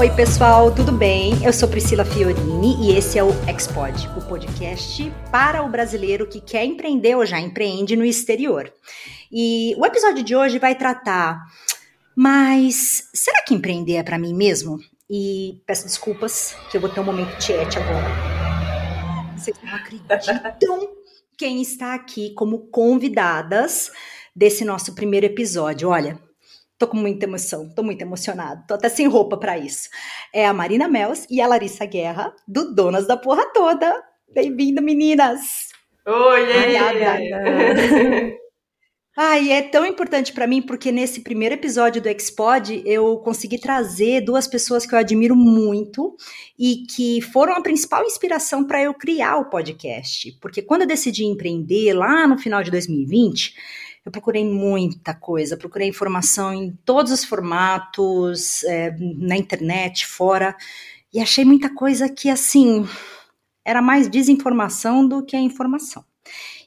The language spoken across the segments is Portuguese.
Oi, pessoal, tudo bem? Eu sou Priscila Fiorini e esse é o Expod, o podcast para o brasileiro que quer empreender ou já empreende no exterior. E o episódio de hoje vai tratar, mas será que empreender é para mim mesmo? E peço desculpas que eu vou ter um momento tiete agora. Vocês não acreditam quem está aqui como convidadas desse nosso primeiro episódio. Olha, Tô com muita emoção, tô muito emocionado, tô até sem roupa para isso. É a Marina Mels e a Larissa Guerra, do Donas da Porra Toda. Bem-vindo, meninas! Oi, Ai, Ai, é tão importante para mim porque nesse primeiro episódio do Expod eu consegui trazer duas pessoas que eu admiro muito e que foram a principal inspiração para eu criar o podcast. Porque quando eu decidi empreender lá no final de 2020, eu procurei muita coisa, procurei informação em todos os formatos, é, na internet, fora, e achei muita coisa que, assim, era mais desinformação do que a informação.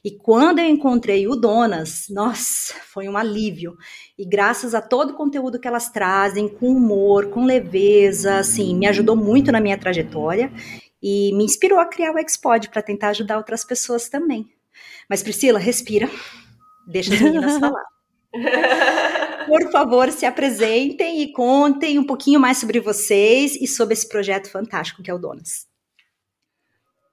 E quando eu encontrei o Donas, nossa, foi um alívio. E graças a todo o conteúdo que elas trazem, com humor, com leveza, assim, me ajudou muito na minha trajetória e me inspirou a criar o Expod para tentar ajudar outras pessoas também. Mas Priscila, respira Deixa as meninas falar. Por favor, se apresentem e contem um pouquinho mais sobre vocês e sobre esse projeto fantástico que é o Donas.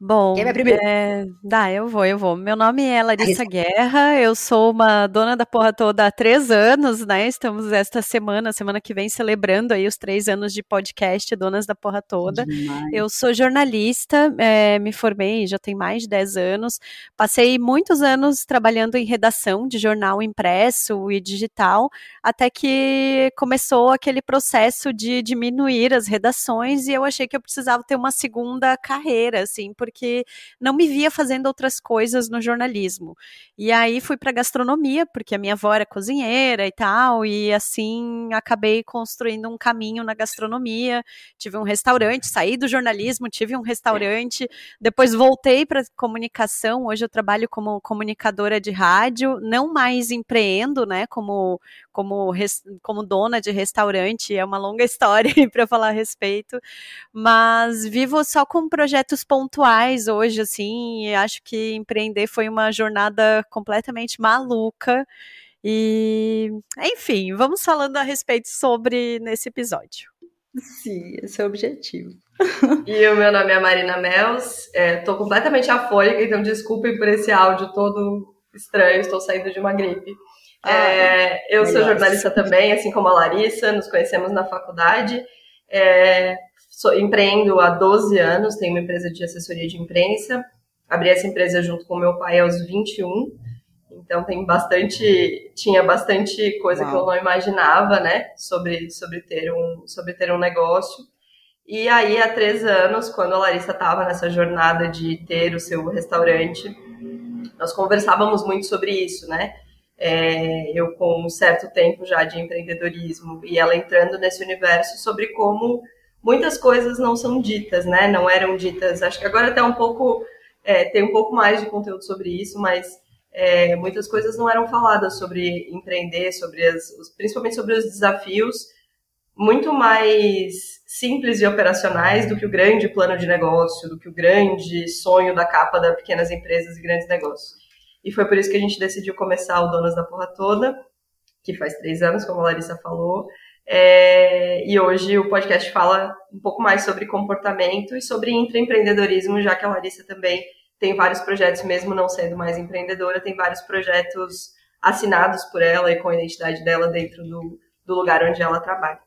Bom, é, dá, eu vou, eu vou. Meu nome é Larissa Guerra, eu sou uma dona da porra toda há três anos, né? Estamos esta semana, semana que vem, celebrando aí os três anos de podcast Donas da Porra Toda. Demais. Eu sou jornalista, é, me formei já tem mais de dez anos. Passei muitos anos trabalhando em redação de jornal impresso e digital, até que começou aquele processo de diminuir as redações e eu achei que eu precisava ter uma segunda carreira, assim, porque porque não me via fazendo outras coisas no jornalismo. E aí fui para gastronomia, porque a minha avó era cozinheira e tal, e assim acabei construindo um caminho na gastronomia. Tive um restaurante, saí do jornalismo, tive um restaurante, depois voltei para comunicação. Hoje eu trabalho como comunicadora de rádio, não mais empreendo, né, como como, como dona de restaurante, é uma longa história para falar a respeito, mas vivo só com projetos pontuais hoje, assim, e acho que empreender foi uma jornada completamente maluca. E, enfim, vamos falando a respeito sobre nesse episódio. Sim, esse é o objetivo. E o meu nome é Marina Mels, estou é, completamente afônica, então desculpem por esse áudio todo estranho, estou saindo de uma gripe. Ah, é, eu melhor. sou jornalista também, assim como a Larissa, nos conhecemos na faculdade. É, sou, empreendo há 12 anos, tenho uma empresa de assessoria de imprensa. Abri essa empresa junto com meu pai aos 21. Então tem bastante, tinha bastante coisa Uau. que eu não imaginava, né, sobre, sobre, ter um, sobre ter um negócio. E aí, há três anos, quando a Larissa estava nessa jornada de ter o seu restaurante, nós conversávamos muito sobre isso, né? é, eu com um certo tempo já de empreendedorismo e ela entrando nesse universo sobre como muitas coisas não são ditas, né? Não eram ditas. Acho que agora até um pouco é, tem um pouco mais de conteúdo sobre isso, mas é, muitas coisas não eram faladas sobre empreender, sobre as, principalmente sobre os desafios muito mais simples e operacionais do que o grande plano de negócio, do que o grande sonho da capa das pequenas empresas e grandes negócios. E foi por isso que a gente decidiu começar o Donas da Porra Toda, que faz três anos, como a Larissa falou. É, e hoje o podcast fala um pouco mais sobre comportamento e sobre intraempreendedorismo, já que a Larissa também tem vários projetos, mesmo não sendo mais empreendedora, tem vários projetos assinados por ela e com a identidade dela dentro do, do lugar onde ela trabalha.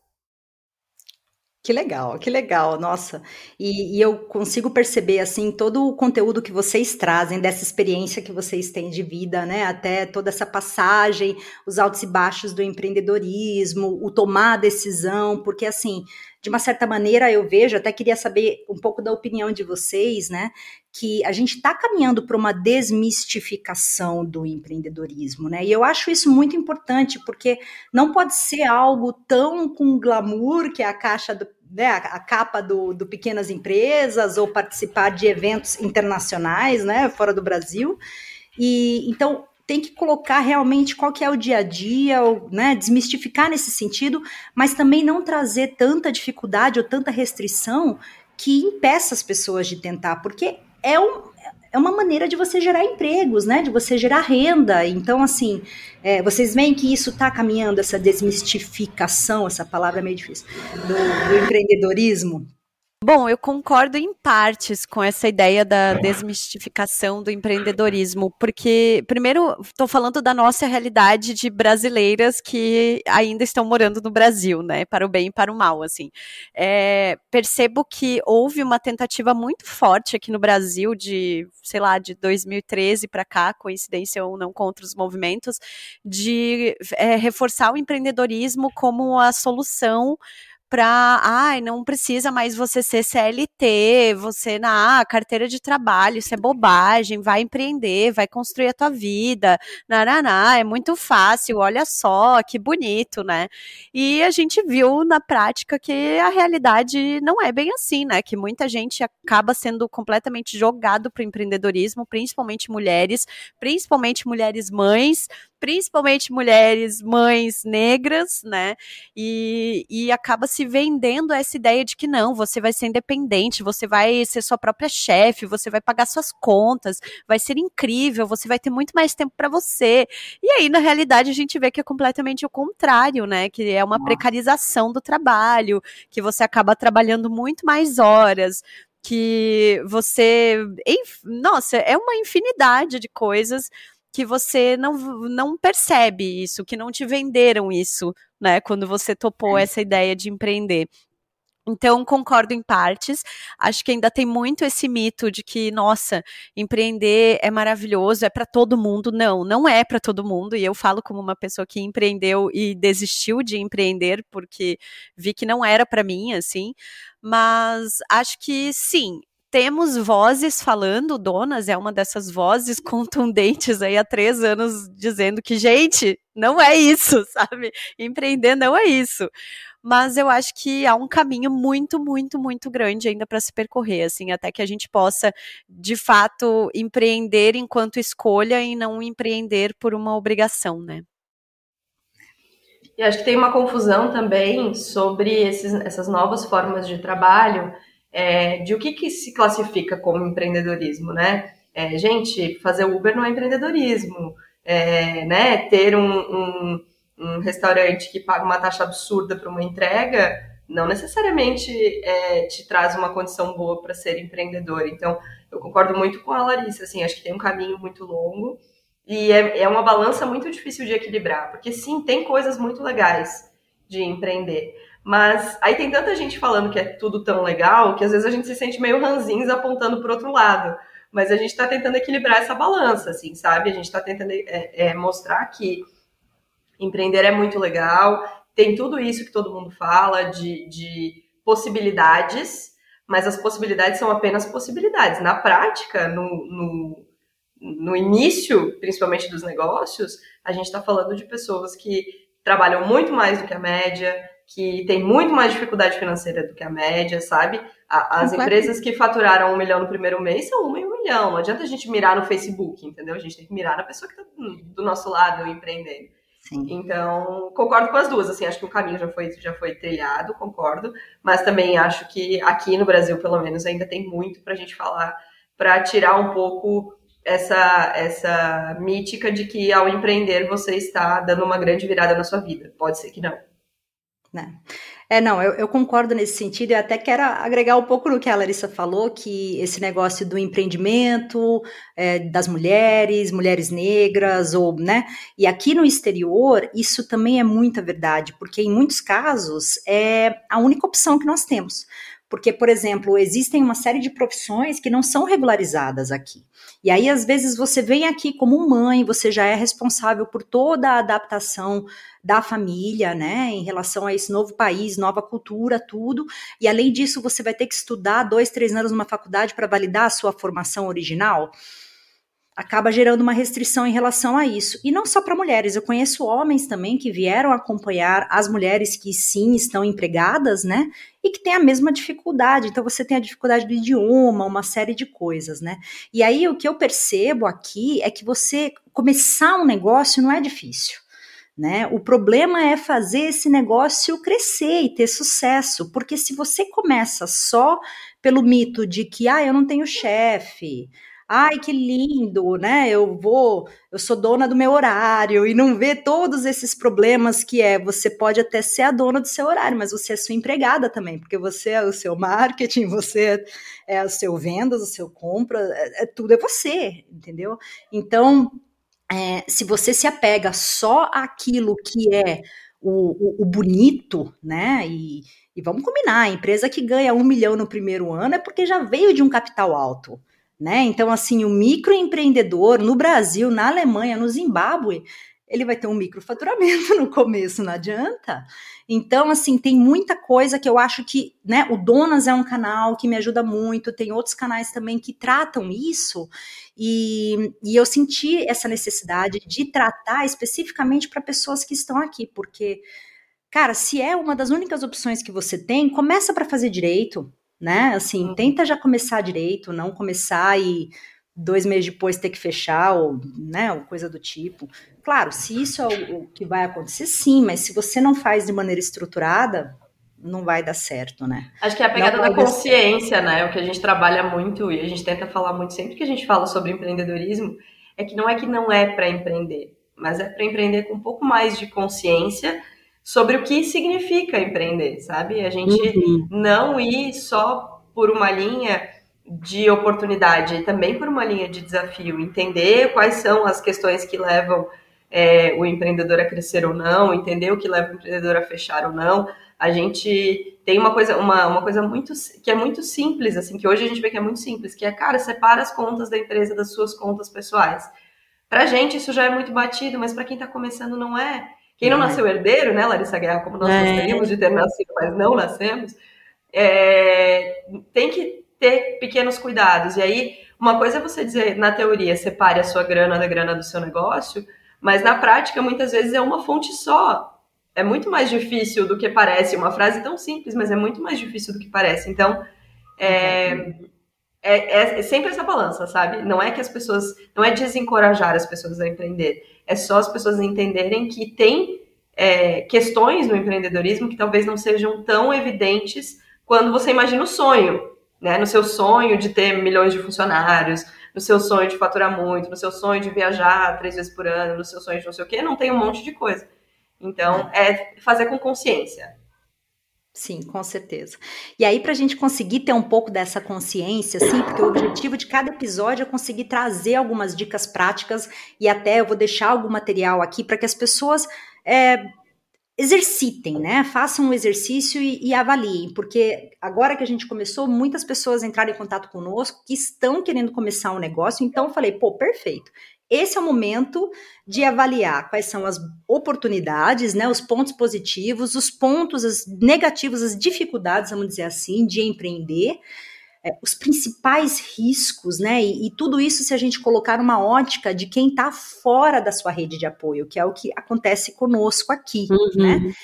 Que legal, que legal, nossa. E, e, eu consigo perceber, assim, todo o conteúdo que vocês trazem, dessa experiência que vocês têm de vida, né? Até toda essa passagem, os altos e baixos do empreendedorismo, o tomar a decisão, porque, assim, de uma certa maneira eu vejo, até queria saber um pouco da opinião de vocês, né? Que a gente está caminhando para uma desmistificação do empreendedorismo, né? E eu acho isso muito importante, porque não pode ser algo tão com glamour, que é a caixa do, né, a, capa do, do Pequenas Empresas, ou participar de eventos internacionais, né, fora do Brasil. E então tem que colocar realmente qual que é o dia a dia, ou, né, desmistificar nesse sentido, mas também não trazer tanta dificuldade ou tanta restrição que impeça as pessoas de tentar, porque é, um, é uma maneira de você gerar empregos, né, de você gerar renda. Então, assim, é, vocês veem que isso está caminhando, essa desmistificação, essa palavra é meio difícil, do, do empreendedorismo. Bom, eu concordo em partes com essa ideia da desmistificação do empreendedorismo, porque, primeiro, estou falando da nossa realidade de brasileiras que ainda estão morando no Brasil, né, para o bem e para o mal, assim. É, percebo que houve uma tentativa muito forte aqui no Brasil de, sei lá, de 2013 para cá, coincidência ou não com outros movimentos, de é, reforçar o empreendedorismo como a solução para, ai, não precisa mais você ser CLT, você na ah, carteira de trabalho, isso é bobagem, vai empreender, vai construir a tua vida, naraná, é muito fácil, olha só, que bonito, né? E a gente viu na prática que a realidade não é bem assim, né? Que muita gente acaba sendo completamente jogado para o empreendedorismo, principalmente mulheres, principalmente mulheres mães, principalmente mulheres, mães negras, né? E, e acaba se vendendo essa ideia de que não, você vai ser independente, você vai ser sua própria chefe, você vai pagar suas contas, vai ser incrível, você vai ter muito mais tempo para você. E aí, na realidade, a gente vê que é completamente o contrário, né? Que é uma precarização do trabalho, que você acaba trabalhando muito mais horas, que você. Nossa, é uma infinidade de coisas que você não, não percebe isso, que não te venderam isso, né, quando você topou é. essa ideia de empreender. Então, concordo em partes. Acho que ainda tem muito esse mito de que, nossa, empreender é maravilhoso, é para todo mundo. Não, não é para todo mundo. E eu falo como uma pessoa que empreendeu e desistiu de empreender porque vi que não era para mim, assim. Mas acho que sim, temos vozes falando, Donas é uma dessas vozes contundentes aí há três anos dizendo que, gente, não é isso, sabe? Empreender não é isso. Mas eu acho que há um caminho muito, muito, muito grande ainda para se percorrer, assim, até que a gente possa, de fato, empreender enquanto escolha e não empreender por uma obrigação, né? E acho que tem uma confusão também sobre esses, essas novas formas de trabalho é, de o que, que se classifica como empreendedorismo, né? É, gente, fazer Uber não é empreendedorismo, é, né? Ter um, um, um, restaurante que paga uma taxa absurda para uma entrega não necessariamente é, te traz uma condição boa para ser empreendedor. Então, eu concordo muito com a Larissa, assim, acho que tem um caminho muito longo e é, é uma balança muito difícil de equilibrar, porque sim, tem coisas muito legais de empreender, mas aí tem tanta gente falando que é tudo tão legal que às vezes a gente se sente meio ranzinhos apontando para outro lado. Mas a gente está tentando equilibrar essa balança, assim, sabe? A gente está tentando é, é, mostrar que empreender é muito legal, tem tudo isso que todo mundo fala de, de possibilidades, mas as possibilidades são apenas possibilidades. Na prática, no, no, no início, principalmente dos negócios, a gente está falando de pessoas que trabalham muito mais do que a média, que tem muito mais dificuldade financeira do que a média, sabe? As empresas que faturaram um milhão no primeiro mês são uma em um milhão. Não adianta a gente mirar no Facebook, entendeu? A gente tem que mirar na pessoa que está do nosso lado empreendendo. Sim. Então, concordo com as duas. Assim, acho que o caminho já foi, já foi trilhado, concordo. Mas também acho que aqui no Brasil, pelo menos, ainda tem muito para a gente falar, para tirar um pouco essa, essa mítica de que ao empreender você está dando uma grande virada na sua vida. Pode ser que não. Né? É, não, eu, eu, concordo nesse sentido e até quero agregar um pouco no que a Larissa falou, que esse negócio do empreendimento é, das mulheres, mulheres negras, ou, né, e aqui no exterior, isso também é muita verdade, porque em muitos casos é a única opção que nós temos. Porque, por exemplo, existem uma série de profissões que não são regularizadas aqui. E aí, às vezes, você vem aqui como mãe, você já é responsável por toda a adaptação da família, né, em relação a esse novo país, nova cultura, tudo. E além disso, você vai ter que estudar dois, três anos numa faculdade para validar a sua formação original. Acaba gerando uma restrição em relação a isso. E não só para mulheres, eu conheço homens também que vieram acompanhar as mulheres que sim estão empregadas, né? E que têm a mesma dificuldade. Então você tem a dificuldade do idioma, uma série de coisas, né? E aí o que eu percebo aqui é que você começar um negócio não é difícil. Né? O problema é fazer esse negócio crescer e ter sucesso, porque se você começa só pelo mito de que ah, eu não tenho chefe, ai que lindo, né? Eu vou, eu sou dona do meu horário e não vê todos esses problemas que é, você pode até ser a dona do seu horário, mas você é sua empregada também, porque você é o seu marketing, você é o seu vendas, o seu compra, é, é tudo é você, entendeu? Então, é, se você se apega só àquilo que é o, o, o bonito, né? E, e vamos combinar, a empresa que ganha um milhão no primeiro ano é porque já veio de um capital alto né? Então, assim, o microempreendedor no Brasil, na Alemanha, no Zimbábue, ele vai ter um microfaturamento no começo, não adianta. Então, assim, tem muita coisa que eu acho que, né, o Donas é um canal que me ajuda muito, tem outros canais também que tratam isso, e, e eu senti essa necessidade de tratar especificamente para pessoas que estão aqui, porque, cara, se é uma das únicas opções que você tem, começa para fazer direito, né? Assim, uhum. tenta já começar direito, não começar e dois meses depois ter que fechar, ou, né, ou coisa do tipo. Claro, se isso é o, que vai acontecer, sim, mas se você não faz de maneira estruturada, não vai dar certo, né? Acho que é a pegada da consciência, né? O que a gente trabalha muito e a gente tenta falar muito sempre que a gente fala sobre empreendedorismo é que não é que não é para empreender, mas é para empreender com um pouco mais de consciência sobre o que significa empreender, sabe? A gente uhum. não ir só por uma linha de oportunidade, também por uma linha de desafio, entender quais são as questões que levam é, o empreendedor a crescer ou não, entender o que leva o empreendedor a fechar ou não. A gente tem uma coisa, uma, uma coisa muito que é muito simples, assim, que hoje a gente vê que é muito simples, que é, cara, separa as contas da empresa das suas contas pessoais. Pra gente isso já é muito batido, mas para quem está começando não é. Quem não nasceu herdeiro, né, Larissa Guerra, como nós é. gostaríamos de ter nascido, mas não nascemos, é, tem que ter pequenos cuidados. E aí, uma coisa é você dizer, na teoria, separe a sua grana da grana do seu negócio, mas na prática, muitas vezes é uma fonte só. É muito mais difícil do que parece. Uma frase tão simples, mas é muito mais difícil do que parece. Então, é, é, é, sempre essa balança, sabe? Não é que as pessoas. Não é desencorajar as pessoas a empreender. É só as pessoas entenderem que tem é, questões no empreendedorismo que talvez não sejam tão evidentes quando você imagina o sonho, né? No seu sonho de ter milhões de funcionários, no seu sonho de faturar muito, no seu sonho de viajar três vezes por ano, no seu sonho de não sei o quê, não tem um monte de coisa. Então, é fazer com consciência. Sim, com certeza. E aí, para a gente conseguir ter um pouco dessa consciência, assim, porque o objetivo de cada episódio é conseguir trazer algumas dicas práticas e até eu vou deixar algum material aqui para que as pessoas é, exercitem, né? Façam um exercício e, e, avaliem, porque agora que a gente começou, muitas pessoas entraram em contato conosco que estão querendo começar um negócio, então eu falei, pô, perfeito. Esse é o momento de avaliar quais são as oportunidades, né, os pontos positivos, os pontos as negativos, as dificuldades, vamos dizer assim, de empreender, é, os principais riscos, né, e, e, tudo isso se a gente colocar numa ótica de quem está fora da sua rede de apoio, que é o que acontece conosco aqui, uhum. né?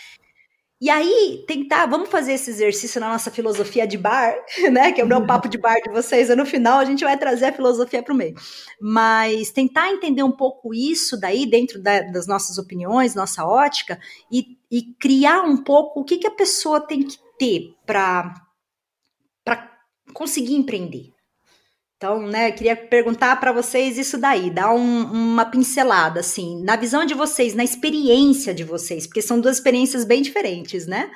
E aí, tentar, vamos fazer esse exercício na nossa filosofia de bar, né? Que é o meu papo de bar de vocês, e no final a gente vai trazer a filosofia para o meio. Mas tentar entender um pouco isso daí, dentro da, das nossas opiniões, nossa ótica, e, e criar um pouco o que, que a pessoa tem que ter para conseguir empreender. Então, né, queria perguntar para vocês isso daí, dar um, uma pincelada, assim, na visão de vocês, na experiência de vocês, porque são duas experiências bem diferentes, né?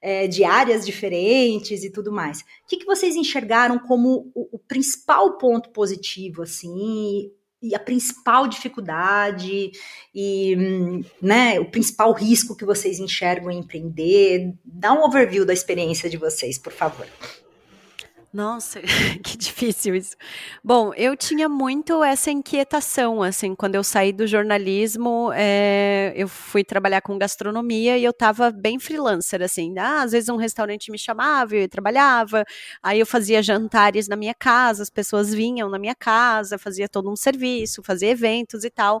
É, de áreas diferentes e tudo mais. O que, que vocês enxergaram como o, o principal ponto positivo, assim, e a principal dificuldade e né, o principal risco que vocês enxergam em empreender. Dá um overview da experiência de vocês, por favor. Nossa, que difícil isso. Bom, eu tinha muito essa inquietação, assim, quando eu saí do jornalismo, é, eu fui trabalhar com gastronomia e eu estava bem freelancer, assim, ah, às vezes um restaurante me chamava, eu trabalhava, aí eu fazia jantares na minha casa, as pessoas vinham na minha casa, fazia todo um serviço, fazia eventos e tal,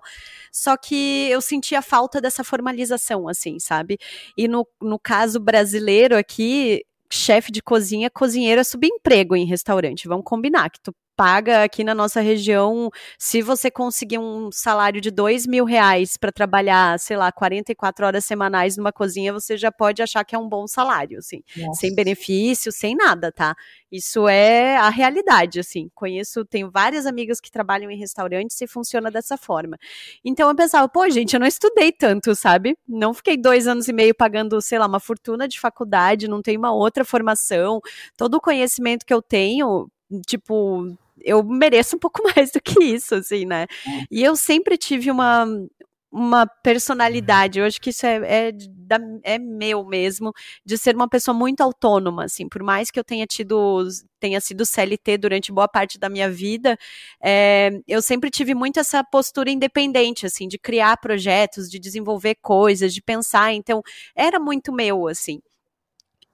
só que eu sentia falta dessa formalização, assim, sabe? E no, no caso brasileiro aqui, chefe de cozinha, cozinheiro é subemprego em restaurante. Vamos combinar que tu paga aqui na nossa região, se você conseguir um salário de dois mil reais para trabalhar, sei lá, 44 horas semanais numa cozinha, você já pode achar que é um bom salário, assim, Nossa. sem benefício, sem nada, tá? Isso é a realidade, assim. Conheço, tenho várias amigas que trabalham em restaurantes e funciona dessa forma. Então eu pensava, pô, gente, eu não estudei tanto, sabe? Não fiquei dois anos e meio pagando, sei lá, uma fortuna de faculdade, não tenho uma outra formação. Todo o conhecimento que eu tenho, tipo, eu mereço um pouco mais do que isso, assim, né? É. E eu sempre tive uma, uma personalidade, eu acho que isso é, é, da, é, meu mesmo, de ser uma pessoa muito autônoma, assim, por mais que eu tenha tido, tenha sido CLT durante boa parte da minha vida, é, eu sempre tive muito essa postura independente, assim, de criar projetos, de desenvolver coisas, de pensar, então, era muito meu, assim.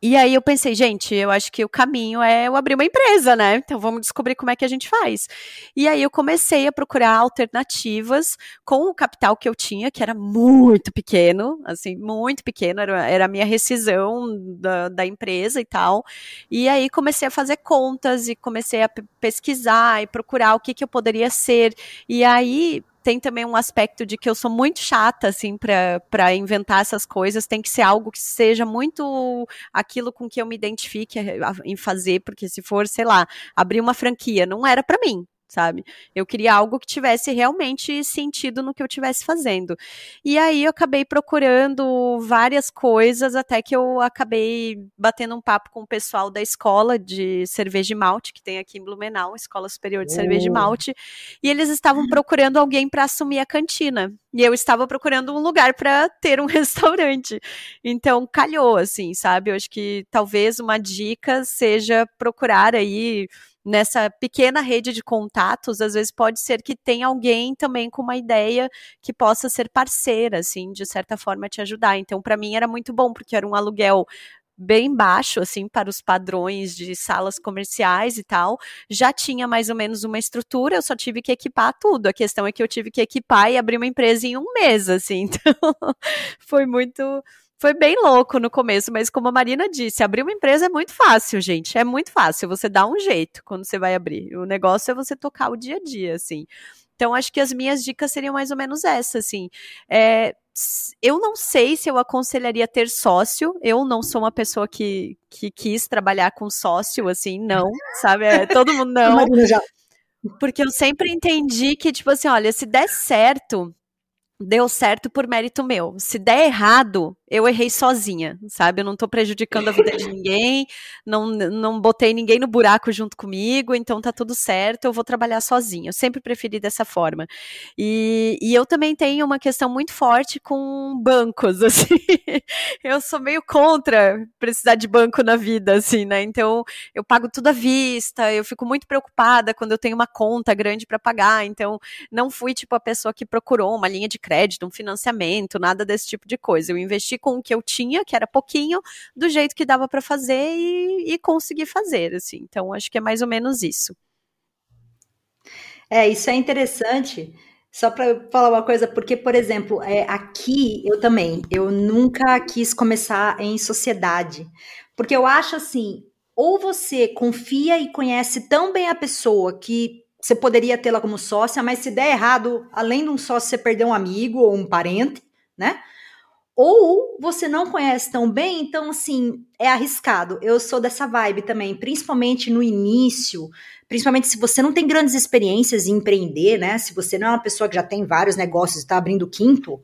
E aí eu pensei, gente, eu acho que o caminho é eu abrir uma empresa, né? Então vamos descobrir como é que a gente faz. E aí eu comecei a procurar alternativas com o capital que eu tinha, que era muito pequeno, assim, muito pequeno, era, era a minha rescisão da, da empresa e tal. E aí comecei a fazer contas e comecei a pesquisar e procurar o que, que eu poderia ser. E aí tem também um aspecto de que eu sou muito chata, assim, para inventar essas coisas. Tem que ser algo que seja muito aquilo com que eu me identifique em fazer, porque se for, sei lá, abrir uma franquia, não era para mim, sabe? Eu queria algo que tivesse realmente sentido no que eu estivesse fazendo. E aí eu acabei procurando várias coisas até que eu acabei batendo um papo com o pessoal da escola de cerveja e malte que tem aqui em Blumenau, Escola Superior de Cerveja e Malte, e eles estavam procurando alguém para assumir a cantina. E eu estava procurando um lugar para ter um restaurante. Então calhou assim, sabe? Eu acho que talvez uma dica seja procurar aí nessa pequena rede de contatos, às vezes pode ser que tenha alguém também com uma ideia que possa ser parceira, assim, de certa forma te ajudar. Então, para mim era muito bom, porque era um aluguel bem baixo, assim, para os padrões de salas comerciais e tal. Já tinha mais ou menos uma estrutura, eu só tive que equipar tudo. A questão é que eu tive que equipar e abrir uma empresa em um mês, assim. Então, foi muito foi bem louco no começo, mas como a Marina disse, abrir uma empresa é muito fácil, gente. É muito fácil. Você dá um jeito quando você vai abrir. O negócio é você tocar o dia a dia, assim. Então, acho que as minhas dicas seriam mais ou menos essas, assim. É, eu não sei se eu aconselharia ter sócio. Eu não sou uma pessoa que, que quis trabalhar com sócio, assim, não, sabe? É, todo mundo não. Porque eu sempre entendi que, tipo assim, olha, se der certo, deu certo por mérito meu. Se der errado, eu errei sozinha, sabe? Eu não tô prejudicando a vida de ninguém, não, não botei ninguém no buraco junto comigo, então tá tudo certo, eu vou trabalhar sozinha. Eu sempre preferi dessa forma. E, e eu também tenho uma questão muito forte com bancos, assim. eu sou meio contra precisar de banco na vida, assim, né? Então eu pago tudo à vista, eu fico muito preocupada quando eu tenho uma conta grande para pagar, então não fui tipo a pessoa que procurou uma linha de crédito, um financiamento, nada desse tipo de coisa. Eu investi com o que eu tinha, que era pouquinho, do jeito que dava para fazer e, e conseguir fazer, assim. Então, acho que é mais ou menos isso. É, isso é interessante. Só para falar uma coisa, porque, por exemplo, é, aqui eu também, eu nunca quis começar em sociedade, porque eu acho assim, ou você confia e conhece tão bem a pessoa que você poderia tê-la como sócia, mas se der errado, além de um sócio, você perder um amigo ou um parente, né? Ou você não conhece tão bem, então assim, é arriscado. Eu sou dessa vibe também, principalmente no início, principalmente se você não tem grandes experiências em empreender, né? Se você não é uma pessoa que já tem vários negócios e está abrindo quinto,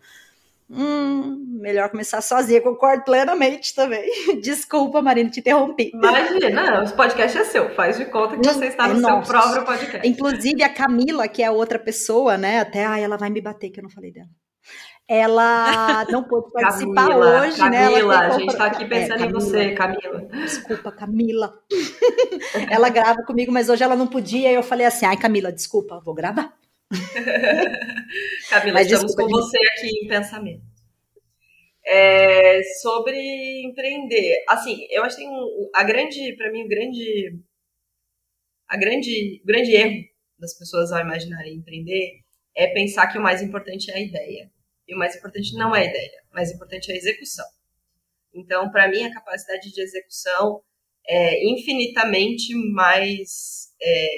hum, melhor começar sozinha, concordo plenamente também. Desculpa, Marina, te interrompi. Imagina, não, o podcast é seu, faz de conta que você está no é seu próprio podcast. Inclusive a Camila, que é outra pessoa, né? Até, ai, ela vai me bater que eu não falei dela ela não pôde participar Camila, hoje, Camila, né? Camila, a gente está aqui pensando é, em você, Camila. Desculpa, Camila. ela grava comigo, mas hoje ela não podia, e eu falei assim, ai, Camila, desculpa, vou gravar. Camila, mas, estamos desculpa, com você aqui em pensamento. É, sobre empreender, assim, eu acho que tem um, a grande, para mim, o grande, a grande, o grande erro das pessoas ao imaginarem empreender é pensar que o mais importante é a ideia. E o mais importante não é a ideia, o mais importante é a execução. Então, para mim, a capacidade de execução é infinitamente mais é,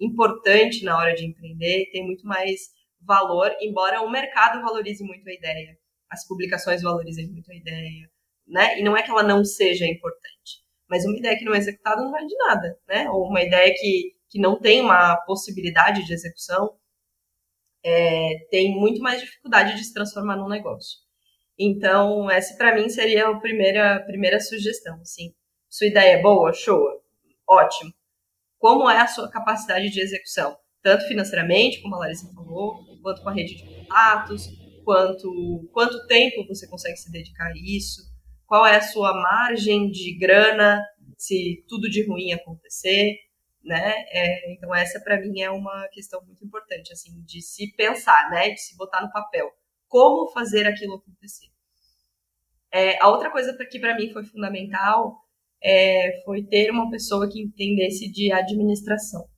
importante na hora de empreender, tem muito mais valor, embora o mercado valorize muito a ideia, as publicações valorizem muito a ideia, né? E não é que ela não seja importante, mas uma ideia que não é executada não vale de nada, né? Ou uma ideia que, que não tem uma possibilidade de execução é, tem muito mais dificuldade de se transformar num negócio. Então, essa para mim seria a primeira, a primeira sugestão. Assim, sua ideia é boa, show, ótimo. Como é a sua capacidade de execução? Tanto financeiramente, como a Larissa falou, quanto com a rede de contatos, quanto quanto tempo você consegue se dedicar a isso, qual é a sua margem de grana se tudo de ruim acontecer né? É, então essa para mim é uma questão muito importante, assim, de se pensar, né? De se botar no papel, como fazer aquilo acontecer. É, a outra coisa que para mim foi fundamental é, foi ter uma pessoa que entendesse de administração,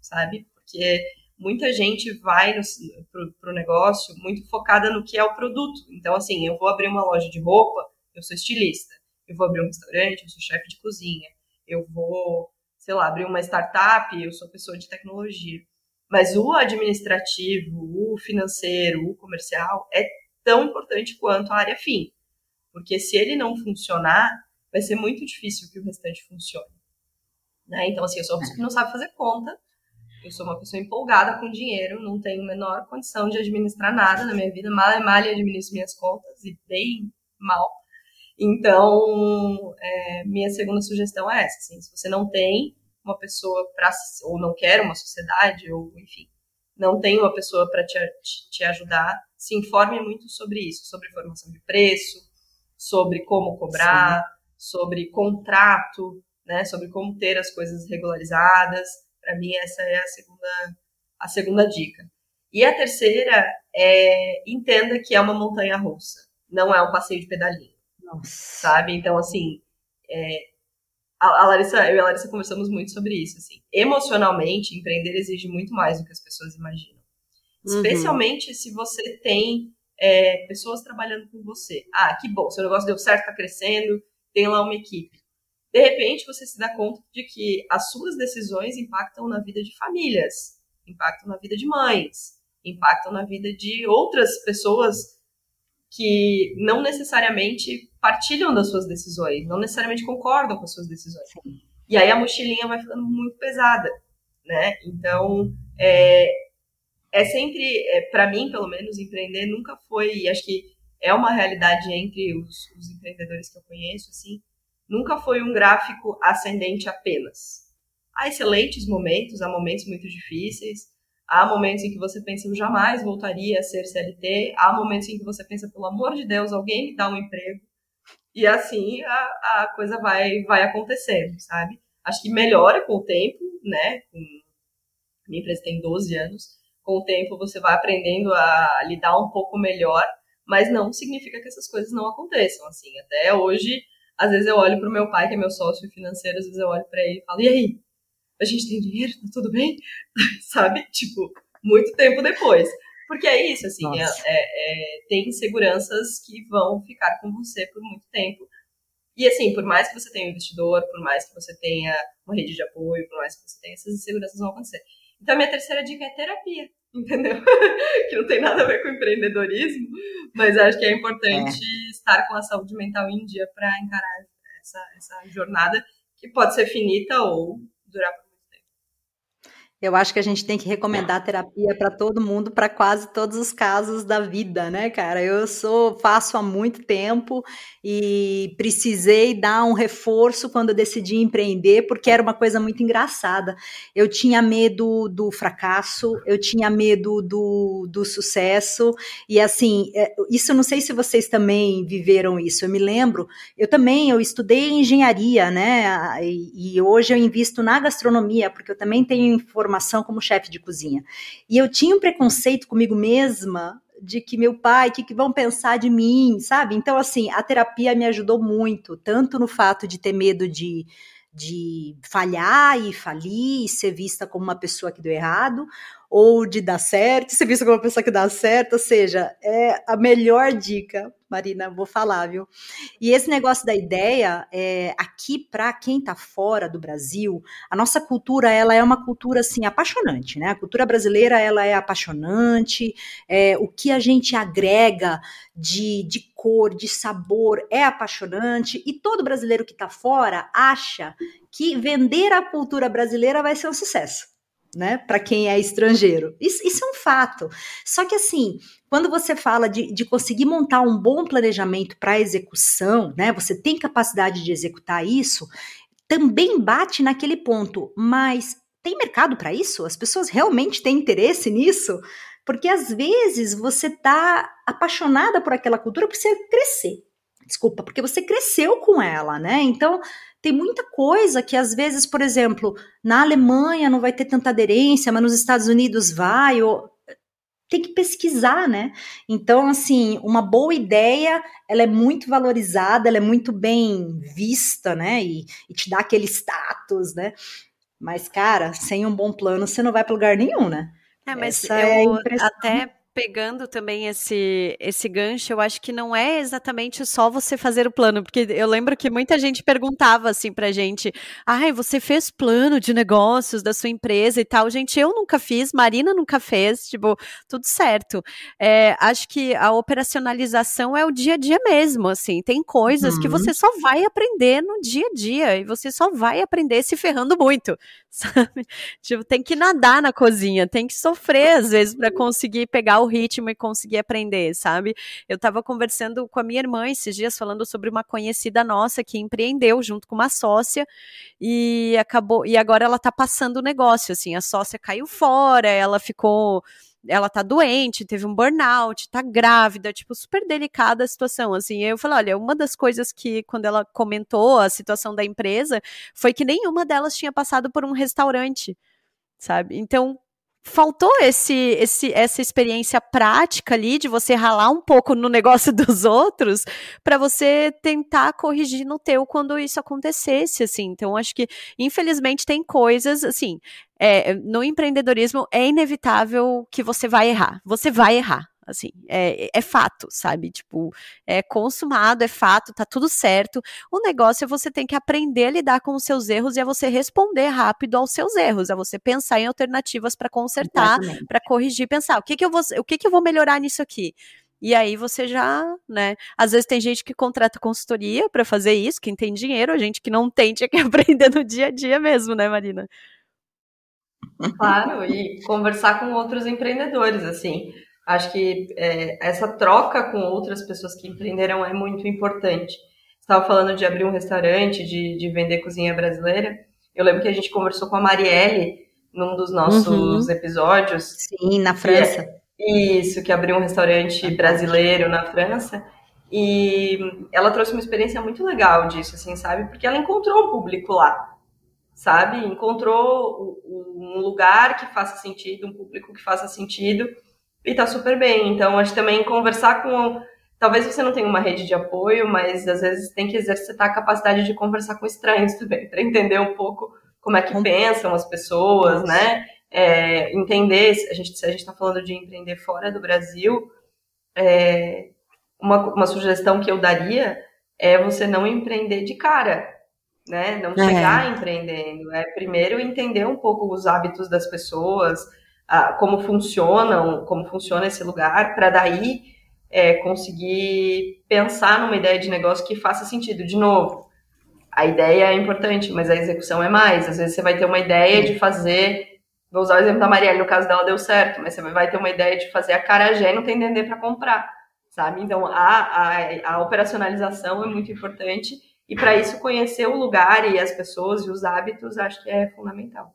sabe? Porque muita gente vai para o negócio muito focada no que é o produto. Então, assim, eu vou abrir uma loja de roupa, eu sou estilista. Eu vou abrir um restaurante, eu sou chefe de cozinha. Eu vou sei lá, abrir uma startup, eu sou pessoa de tecnologia. Mas o administrativo, o financeiro, o comercial é tão importante quanto a área fim. Porque se ele não funcionar, vai ser muito difícil que o restante funcione. Né? Então, assim, eu sou uma pessoa que não sabe fazer conta, eu sou uma pessoa empolgada com dinheiro, não tenho a menor condição de administrar nada na minha vida, mal e mal administro minhas contas, e bem mal. Então, é, minha segunda sugestão é essa, assim, se você não tem uma pessoa para ou não quer uma sociedade ou enfim, não tem uma pessoa para te, te ajudar, se informe muito sobre isso, sobre formação de preço, sobre como cobrar, Sim. sobre contrato, né, sobre como ter as coisas regularizadas. Para mim essa é a segunda a segunda dica. E a terceira é entenda que é uma montanha russa, não é um passeio de pedalinho. Nossa. Sabe? Então, assim, é, a, Larissa, eu e a Larissa conversamos muito sobre isso, assim. Emocionalmente, empreender exige muito mais do que as pessoas imaginam. Uhum. Especialmente se você tem é, pessoas trabalhando com você. Ah, que bom, seu negócio deu certo, está crescendo, tem lá uma equipe. De repente, você se dá conta de que as suas decisões impactam na vida de famílias, impactam na vida de mães, impactam na vida de outras pessoas que não necessariamente partilham das suas decisões, não necessariamente concordam com as suas decisões. Sim. E aí a mochilinha vai ficando muito pesada, né? Então, é, é sempre, é, para mim, pelo menos, empreender nunca foi, e acho que é uma realidade entre os, os empreendedores que eu conheço, assim, nunca foi um gráfico ascendente apenas. Há excelentes momentos, há momentos muito difíceis, Há momentos em que você pensa, eu jamais voltaria a ser CLT. Há momentos em que você pensa, pelo amor de Deus, alguém me dá um emprego. E assim a, a coisa vai, vai acontecendo, sabe? Acho que melhora com o tempo, né? Com, minha empresa tem 12 anos. Com o tempo você vai aprendendo a lidar um pouco melhor, mas não significa que essas coisas não aconteçam. Assim, até hoje, às vezes eu olho para o meu pai, que é meu sócio financeiro, às vezes eu olho para ele e falo, e aí? a gente tem dinheiro, tá tudo bem? Sabe? Tipo, muito tempo depois. Porque é isso, assim, é, é, é, tem inseguranças que vão ficar com você por muito tempo. E assim, por mais que você tenha um investidor, por mais que você tenha uma rede de apoio, por mais que você tenha, essas inseguranças vão acontecer. Então, a minha terceira dica é terapia, entendeu? que não tem nada a ver com empreendedorismo, mas acho que é importante é. estar com a saúde mental em dia para encarar essa, essa jornada, que pode ser finita ou durar Eu acho que a gente tem que recomendar terapia para todo mundo, para quase todos os casos da vida, né, cara? Eu sou faço há muito tempo e precisei dar um reforço quando eu decidi empreender, porque era uma coisa muito engraçada. Eu tinha medo do fracasso, eu tinha medo do, do sucesso, e assim, é, isso não sei se vocês também viveram isso. Eu me lembro, eu também eu estudei engenharia, né? E, e hoje eu invisto na gastronomia, porque eu também tenho informação formação como chefe de cozinha. E eu tinha um preconceito comigo mesma de que meu pai, o que, que vão pensar de mim, sabe? Então, assim, a terapia me ajudou muito, tanto no fato de ter medo de, de falhar e falir e ser vista como uma pessoa que deu errado, ou de dar certo, ser vista como uma pessoa que dá certo, ou seja, é a melhor dica, Marina, vou falar, viu? E esse negócio da ideia, é, aqui para quem está fora do Brasil, a nossa cultura, ela é uma cultura, assim, apaixonante, né? A cultura brasileira, ela é apaixonante, é, o que a gente agrega de, de cor, de sabor, é apaixonante, e todo brasileiro que está fora acha que vender a cultura brasileira vai ser um sucesso né? Para quem é estrangeiro. Isso, isso, é um fato. Só que assim, quando você fala de, de conseguir montar um bom planejamento para execução, né? Você tem capacidade de executar isso, também bate naquele ponto. Mas tem mercado para isso? As pessoas realmente têm interesse nisso? Porque às vezes você tá apaixonada por aquela cultura porque você crescer. Desculpa, porque você cresceu com ela, né? Então, tem muita coisa que às vezes, por exemplo, na Alemanha não vai ter tanta aderência, mas nos Estados Unidos vai, ou tem que pesquisar, né? Então, assim, uma boa ideia, ela é muito valorizada, ela é muito bem vista, né? E, e te dá aquele status, né? Mas, cara, sem um bom plano, você não vai para lugar nenhum, né? É, mas Essa eu é até pegando também esse, esse gancho, eu acho que não é exatamente só você fazer o plano, porque eu lembro que muita gente perguntava assim pra gente: ai, você fez plano de negócios da sua empresa e tal. Gente, eu nunca fiz, Marina nunca fez, tipo, tudo certo. É, acho que a operacionalização é o dia a dia mesmo, assim. Tem coisas uhum. que você só vai aprender no dia a dia e você só vai aprender se ferrando muito, sabe? Tipo, tem que nadar na cozinha, tem que sofrer às vezes para conseguir pegar o o ritmo e conseguir aprender, sabe? Eu estava conversando com a minha irmã esses dias falando sobre uma conhecida nossa que empreendeu junto com uma sócia e acabou e agora ela está passando o negócio, assim, a sócia caiu fora, ela ficou ela tá doente, teve um burnout, tá grávida, tipo, super delicada a situação, assim. Eu falei, olha, uma das coisas que, quando ela comentou a situação da empresa, foi que nenhuma delas tinha passado por um restaurante, sabe? Então, faltou esse, esse, essa experiência prática ali de você ralar um pouco no negócio dos outros para você tentar corrigir no teu quando isso acontecesse, assim. Então, acho que, infelizmente, tem coisas, assim, é, no empreendedorismo é inevitável que você vai errar. Você vai errar assim, é, é fato, sabe? Tipo, é consumado, é fato, tá tudo certo. O negócio é você tem que aprender a lidar com os seus erros e é você responder rápido aos seus erros, é você pensar em alternativas para consertar, para corrigir, pensar o que que eu vou, o que que eu vou melhorar nisso aqui. E aí você já, né? Às vezes tem gente que contrata consultoria para fazer isso, quem tem dinheiro, a gente que não tem tinha que aprender no dia a dia mesmo, né, Marina? Claro, e conversar com outros empreendedores, assim. Acho que é, essa troca com outras pessoas que empreenderam é muito importante. Estava falando de abrir um restaurante, de, de vender cozinha brasileira. Eu lembro que a gente conversou com a Marielle num dos nossos uhum. episódios. Sim, na França. É, isso, que abriu um restaurante brasileiro na França. E ela trouxe uma experiência muito legal disso, assim, sabe? Porque ela encontrou um público lá, sabe? Encontrou um lugar que faça sentido, um público que faça sentido e tá super bem. Então, acho também conversar com. Talvez você não tenha uma rede de apoio, mas às vezes tem que exercitar a capacidade de conversar com estranhos também, para entender um pouco como é que pensam as pessoas, né? É, entender, a gente, se a gente está falando de empreender fora do Brasil, é, uma, uma sugestão que eu daria é você não empreender de cara, né? Não é. chegar empreendendo. É primeiro entender um pouco os hábitos das pessoas, como funcionam, como funciona esse lugar, para daí é, conseguir pensar numa ideia de negócio que faça sentido. De novo, a ideia é importante, mas a execução é mais. Às vezes você vai ter uma ideia de fazer, vou usar o exemplo da Marielle, no caso dela deu certo, mas você vai ter uma ideia de fazer a carajé e não tem dendê para comprar, sabe? Então, a, a, a operacionalização é muito importante e para isso conhecer o lugar e as pessoas e os hábitos acho que é fundamental.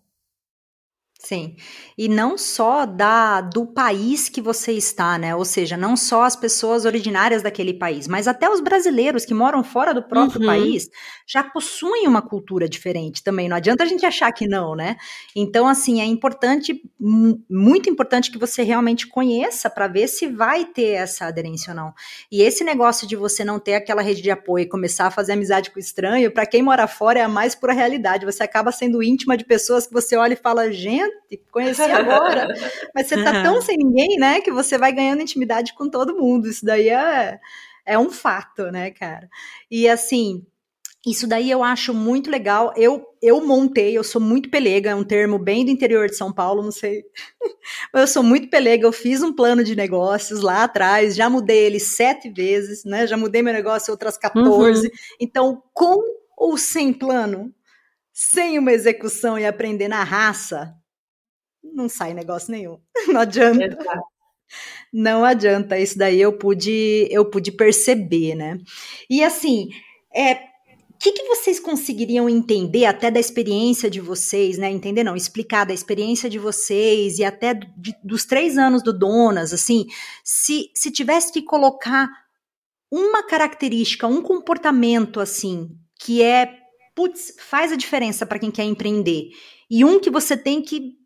Sim. E não só da do país que você está, né? Ou seja, não só as pessoas originárias daquele país, mas até os brasileiros que moram fora do próprio uhum. país já possuem uma cultura diferente também. Não adianta a gente achar que não, né? Então, assim, é importante, muito importante que você realmente conheça para ver se vai ter essa aderência ou não. E esse negócio de você não ter aquela rede de apoio e começar a fazer amizade com o estranho, para quem mora fora é a mais pura realidade. Você acaba sendo íntima de pessoas que você olha e fala, gente conheci agora. Mas você tá tão sem ninguém, né, que você vai ganhando intimidade com todo mundo. Isso daí é, é um fato, né, cara? E assim, isso daí eu acho muito legal. Eu, eu montei, eu sou muito pelega, é um termo bem do interior de São Paulo, não sei. eu sou muito pelega, eu fiz um plano de negócios lá atrás, já mudei ele sete vezes, né? Já mudei meu negócio outras 14. Uhum. Então, com ou sem plano, sem uma execução e aprender na raça, não sai negócio nenhum. Não adianta. Exato. Não adianta. Isso daí eu pude, eu pude perceber, né? E assim, é, o que, que, vocês conseguiriam entender até da experiência de vocês, né? Entender não, explicar da experiência de vocês e até de, dos três anos do Donas, assim, se, se tivesse que colocar uma característica, um comportamento assim, que é, putz, faz a diferença para quem quer empreender, e um que você tem que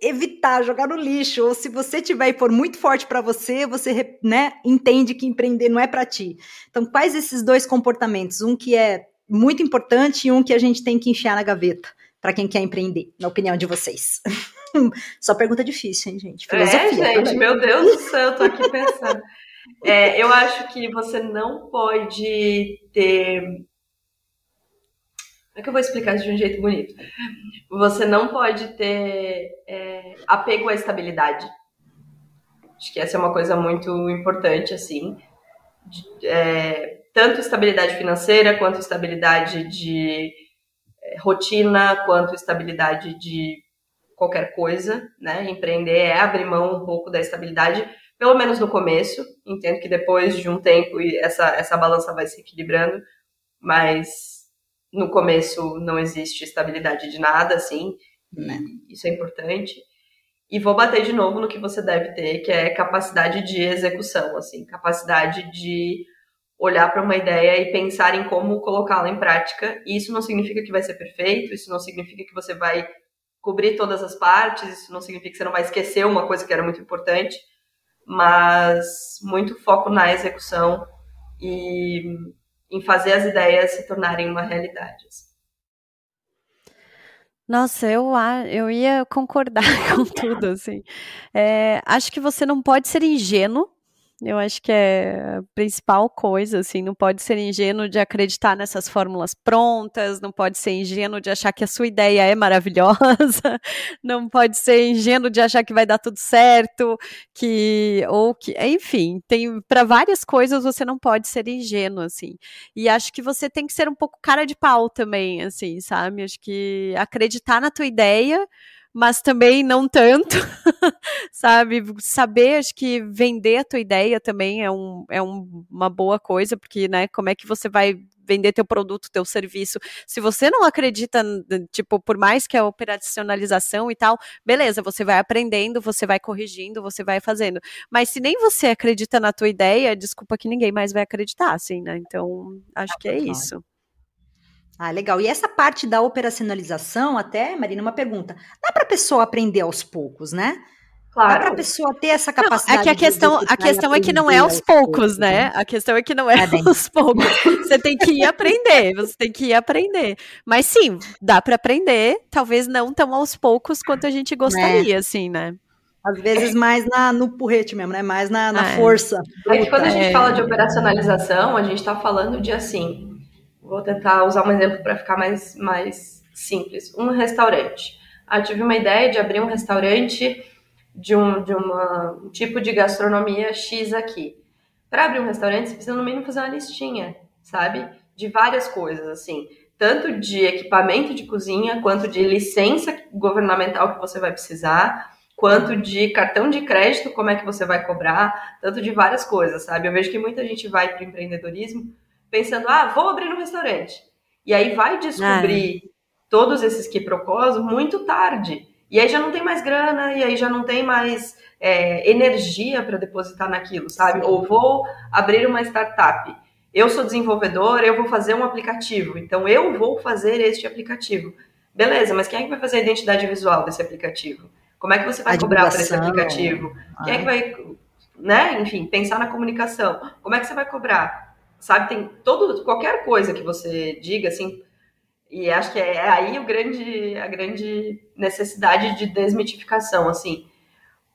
evitar jogar no lixo, ou se você tiver e for muito forte para você, você né, entende que empreender não é para ti. Então, quais esses dois comportamentos? Um que é muito importante e um que a gente tem que enfiar na gaveta para quem quer empreender, na opinião de vocês. Só pergunta difícil, hein, gente? Filosofia, é, gente, meu Deus do céu, eu tô aqui pensando. é, eu acho que você não pode ter como é que eu vou explicar isso de um jeito bonito? Você não pode ter é, apego à estabilidade. Acho que essa é uma coisa muito importante, assim. É, tanto estabilidade financeira, quanto estabilidade de é, rotina, quanto estabilidade de qualquer coisa, né? Empreender é abrir mão um pouco da estabilidade, pelo menos no começo. Entendo que depois de um tempo essa, essa balança vai se equilibrando, mas no começo não existe estabilidade de nada, assim, né? isso é importante. E vou bater de novo no que você deve ter, que é capacidade de execução, assim, capacidade de olhar para uma ideia e pensar em como colocá-la em prática. E isso não significa que vai ser perfeito, isso não significa que você vai cobrir todas as partes, isso não significa que você não vai esquecer uma coisa que era muito importante, mas muito foco na execução e em fazer as ideias se tornarem uma realidade. Assim. Nossa, eu, eu ia concordar com tudo, assim. É, acho que você não pode ser ingênuo eu acho que é a principal coisa, assim, não pode ser ingênuo de acreditar nessas fórmulas prontas, não pode ser ingênuo de achar que a sua ideia é maravilhosa, não pode ser ingênuo de achar que vai dar tudo certo, que ou que, enfim, tem para várias coisas você não pode ser ingênuo, assim. E acho que você tem que ser um pouco cara de pau também, assim, sabe? Acho que acreditar na tua ideia, mas também não tanto, sabe? Saber, acho que vender a tua ideia também é, um, é um, uma boa coisa, porque, né, como é que você vai vender teu produto, teu serviço. Se você não acredita, tipo, por mais que a operacionalização e tal, beleza, você vai aprendendo, você vai corrigindo, você vai fazendo. Mas se nem você acredita na tua ideia, desculpa que ninguém mais vai acreditar, assim, né? Então, acho que é isso. Ah, legal. E essa parte da operacionalização, até, Marina, uma pergunta. Dá para a pessoa aprender aos poucos, né? Claro. Dá para a pessoa ter essa capacidade. Não, é que a questão, a questão é que não é aos poucos, poucos né? né? A questão é que não é, é aos poucos. Você tem que ir aprender, você tem que ir aprender. Mas sim, dá para aprender, talvez não tão aos poucos quanto a gente gostaria, é. assim, né? Às vezes mais na, no porrete mesmo, né? Mais na, na é. força. É que quando a gente fala de operacionalização, a gente está falando de assim, Vou tentar usar um exemplo para ficar mais, mais simples. Um restaurante. Ah, tive uma ideia de abrir um restaurante de um, de uma, um tipo de gastronomia X aqui. Para abrir um restaurante, você precisa no mínimo fazer uma listinha, sabe? De várias coisas, assim. tanto de equipamento de cozinha, quanto de licença governamental que você vai precisar, quanto de cartão de crédito, como é que você vai cobrar, tanto de várias coisas, sabe? Eu vejo que muita gente vai para o empreendedorismo pensando, ah, vou abrir um restaurante. E aí vai descobrir ah. todos esses quiprocós muito tarde. E aí já não tem mais grana, e aí já não tem mais é, energia para depositar naquilo, sabe? Sim. Ou vou abrir uma startup. Eu sou desenvolvedor, eu vou fazer um aplicativo, então eu vou fazer este aplicativo. Beleza, mas quem é que vai fazer a identidade visual desse aplicativo? Como é que você vai cobrar por esse aplicativo? Quem é que vai, né? Enfim, pensar na comunicação. Como é que você vai cobrar? Sabe, tem todo qualquer coisa que você diga assim, e acho que é aí o grande a grande necessidade de desmitificação, assim.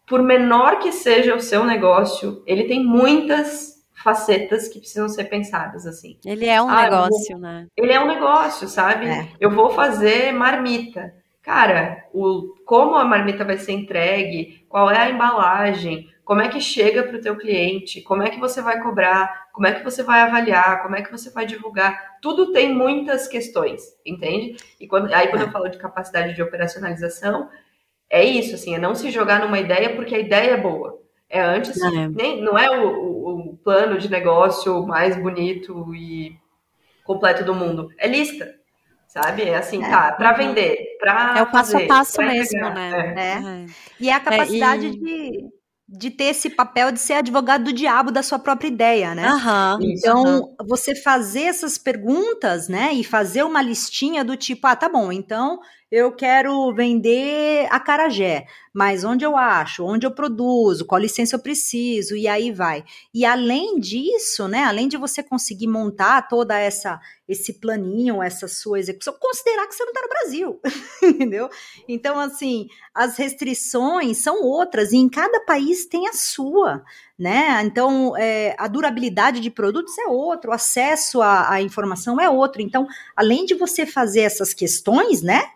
Por menor que seja o seu negócio, ele tem muitas facetas que precisam ser pensadas, assim. Ele é um ah, negócio, vou... né? Ele é um negócio, sabe? É. Eu vou fazer marmita. Cara, o, como a marmita vai ser entregue, qual é a embalagem, como é que chega para o teu cliente, como é que você vai cobrar, como é que você vai avaliar, como é que você vai divulgar, tudo tem muitas questões, entende? E quando, aí quando eu falo de capacidade de operacionalização, é isso, assim, é não se jogar numa ideia porque a ideia é boa. É antes, não é, nem, não é o, o, o plano de negócio mais bonito e completo do mundo, é lista sabe? É assim, é. tá, para vender, para É o passo fazer, a passo mesmo, né? É. É. E é a capacidade e... de, de ter esse papel de ser advogado do diabo da sua própria ideia, né? Uhum. Então, uhum. você fazer essas perguntas, né, e fazer uma listinha do tipo, ah, tá bom, então eu quero vender a Carajé, mas onde eu acho, onde eu produzo, qual licença eu preciso, e aí vai. E além disso, né, além de você conseguir montar toda essa esse planinho, essa sua execução, considerar que você não está no Brasil, entendeu? Então, assim, as restrições são outras, e em cada país tem a sua, né? Então, é, a durabilidade de produtos é outro, o acesso à, à informação é outro. Então, além de você fazer essas questões, né?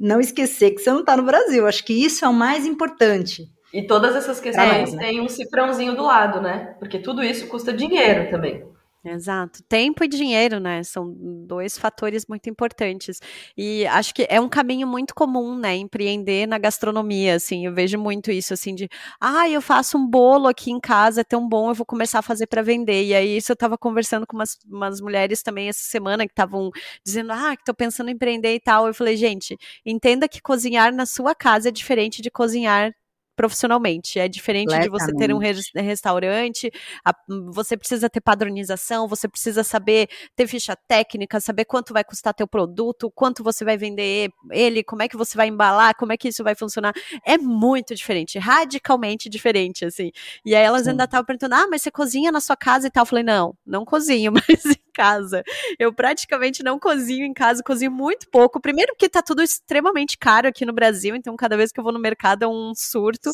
Não esquecer que você não está no Brasil. Acho que isso é o mais importante. E todas essas questões é, né? têm um cifrãozinho do lado, né? Porque tudo isso custa dinheiro também. Exato. Tempo e dinheiro, né? São dois fatores muito importantes. E acho que é um caminho muito comum, né? Empreender na gastronomia, assim. Eu vejo muito isso, assim, de, ah, eu faço um bolo aqui em casa, é tão bom, eu vou começar a fazer para vender. E aí, isso eu tava conversando com umas, umas mulheres também essa semana que estavam dizendo, ah, que tô pensando em empreender e tal. Eu falei, gente, entenda que cozinhar na sua casa é diferente de cozinhar profissionalmente. É diferente de você ter um restaurante, a, você precisa ter padronização, você precisa saber ter ficha técnica, saber quanto vai custar teu produto, quanto você vai vender ele, como é que você vai embalar, como é que isso vai funcionar. É muito diferente, radicalmente diferente, assim. E aí elas Sim. ainda estavam perguntando: ah, mas você cozinha na sua casa e tal? Eu falei: não, não cozinho, mas casa. Eu praticamente não cozinho em casa, cozinho muito pouco. Primeiro porque tá tudo extremamente caro aqui no Brasil, então cada vez que eu vou no mercado é um surto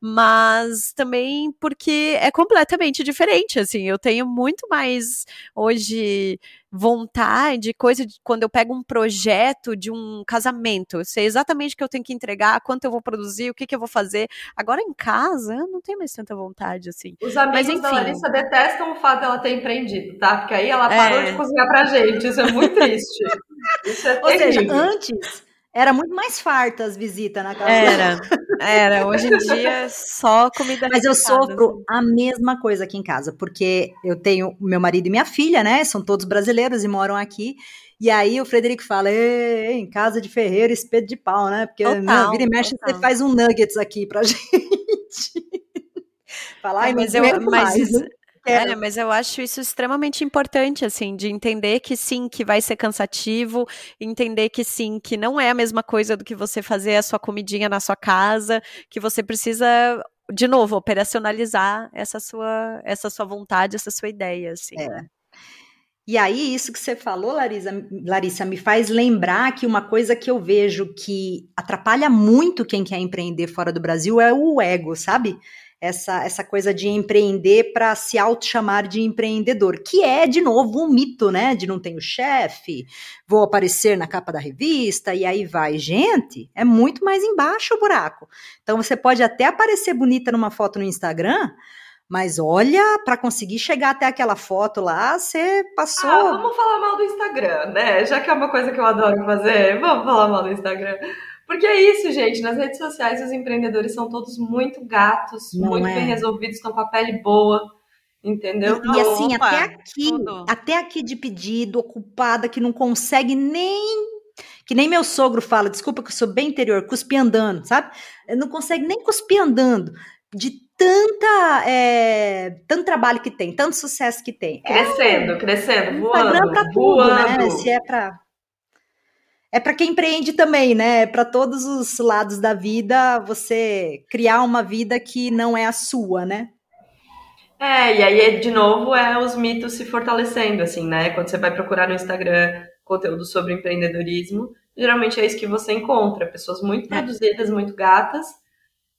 mas também porque é completamente diferente, assim, eu tenho muito mais hoje vontade, coisa de quando eu pego um projeto de um casamento, eu sei exatamente o que eu tenho que entregar, quanto eu vou produzir, o que, que eu vou fazer. Agora em casa, eu não tenho mais tanta vontade, assim. Os amigos Mas, enfim, da Larissa detestam o fato dela ter empreendido, tá? Porque aí ela parou é... de cozinhar pra gente, isso é muito triste. isso é Ou seja, antes era muito mais farta as visitas na casa. Era, era. Hoje em dia só comida. Mas eu sofro assim. a mesma coisa aqui em casa, porque eu tenho meu marido e minha filha, né? São todos brasileiros e moram aqui. E aí o Frederico fala, em casa de ferreiro, espeto de pau, né? Porque total, não, vira e mexe, total. você faz um nuggets aqui pra gente. Falar, é, mas eu, mas, mais, é, mas eu acho isso extremamente importante, assim, de entender que sim, que vai ser cansativo, entender que sim, que não é a mesma coisa do que você fazer a sua comidinha na sua casa, que você precisa, de novo, operacionalizar essa sua, essa sua vontade, essa sua ideia, assim. É. Né? E aí, isso que você falou, Larissa, Larissa, me faz lembrar que uma coisa que eu vejo que atrapalha muito quem quer empreender fora do Brasil é o ego, sabe? Essa, essa coisa de empreender para se auto-chamar de empreendedor, que é, de novo, um mito, né? De não tenho chefe, vou aparecer na capa da revista e aí vai. Gente, é muito mais embaixo o buraco. Então você pode até aparecer bonita numa foto no Instagram, Mas olha, para conseguir chegar até aquela foto lá, você passou. Ah, vamos falar mal do Instagram, né? Já que é uma coisa que eu adoro fazer, vamos falar mal do Instagram. Porque é isso, gente. Nas redes sociais, os empreendedores são todos muito gatos, Não muito é. bem resolvidos, estão com a pele boa. Entendeu? E, e assim, Opa, até aqui, tudo. até aqui de pedido, ocupada, que não consegue nem que nem meu sogro fala, desculpa que eu sou bem interior, cuspir andando, sabe? Não consegue nem cuspir andando. De tanta é, tanto trabalho que tem, tanto sucesso que tem. Crescendo, é, crescendo, voando, pra tudo, né? voando. né? Se é para é para quem empreende também, né? É para todos os lados da vida, você criar uma vida que não é a sua, né? É, e aí, de novo, é os mitos se fortalecendo, assim, né? Quando você vai procurar no Instagram conteúdo sobre empreendedorismo, geralmente é isso que você encontra. Pessoas muito é. produzidas, muito gatas,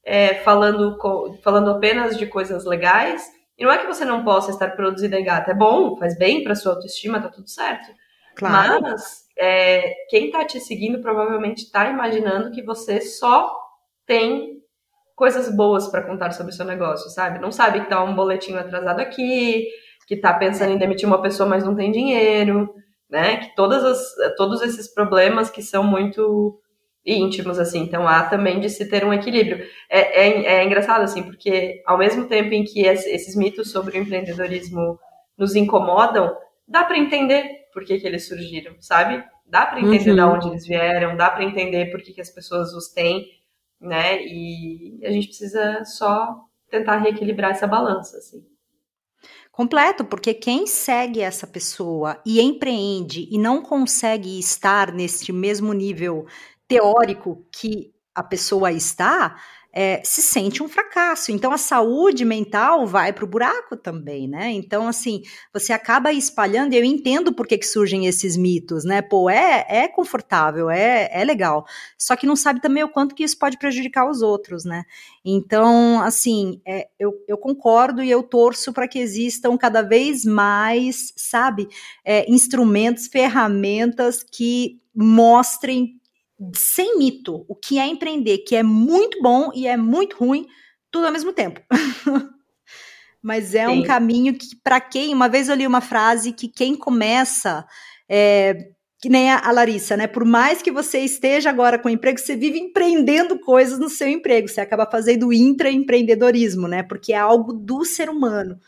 é, falando, falando apenas de coisas legais. E não é que você não possa estar produzida e gata, é bom, faz bem para sua autoestima, tá tudo certo. Claro. Mas é, quem tá te seguindo provavelmente tá imaginando que você só tem coisas boas para contar sobre o seu negócio, sabe? Não sabe que tá um boletinho atrasado aqui, que tá pensando em demitir uma pessoa, mas não tem dinheiro, né? Que todas as, todos esses problemas que são muito íntimos, assim. Então, há também de se ter um equilíbrio. É, é, é engraçado, assim, porque ao mesmo tempo em que esses mitos sobre o empreendedorismo nos incomodam, dá para entender por que, que eles surgiram, sabe? Dá para entender uhum. de onde eles vieram, dá para entender por que, que as pessoas os têm, né? E a gente precisa só tentar reequilibrar essa balança, assim. Completo, porque quem segue essa pessoa e empreende e não consegue estar neste mesmo nível teórico que a pessoa está, é, se sente um fracasso. Então a saúde mental vai para o buraco também, né? Então, assim, você acaba espalhando, e eu entendo por que, que surgem esses mitos, né? Pô, é, é confortável, é, é legal. Só que não sabe também o quanto que isso pode prejudicar os outros, né? Então, assim, é, eu, eu concordo e eu torço para que existam cada vez mais, sabe, é, instrumentos, ferramentas que mostrem sem mito, o que é empreender, que é muito bom e é muito ruim, tudo ao mesmo tempo. Mas é Sim. um caminho que, para quem, uma vez eu li uma frase que quem começa, é, que nem a, Larissa, né? Por mais que você esteja agora com emprego, você vive empreendendo coisas no seu emprego, você acaba fazendo intraempreendedorismo, né? Porque é algo do ser humano,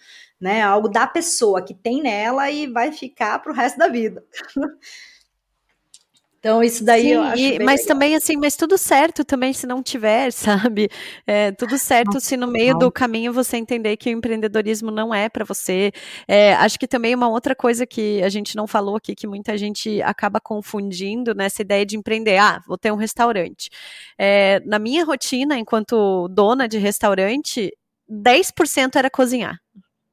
né? Algo da pessoa que tem nela e vai ficar para o resto da vida. Então, isso daí Sim, eu acho. E, mas legal. também, assim, mas tudo certo também se não tiver, sabe? É, tudo certo se no meio do caminho você entender que o empreendedorismo não é para você. É, acho que também uma outra coisa que a gente não falou aqui, que muita gente acaba confundindo nessa ideia de empreender. Ah, vou ter um restaurante. É, na minha rotina, enquanto dona de restaurante, 10% era cozinhar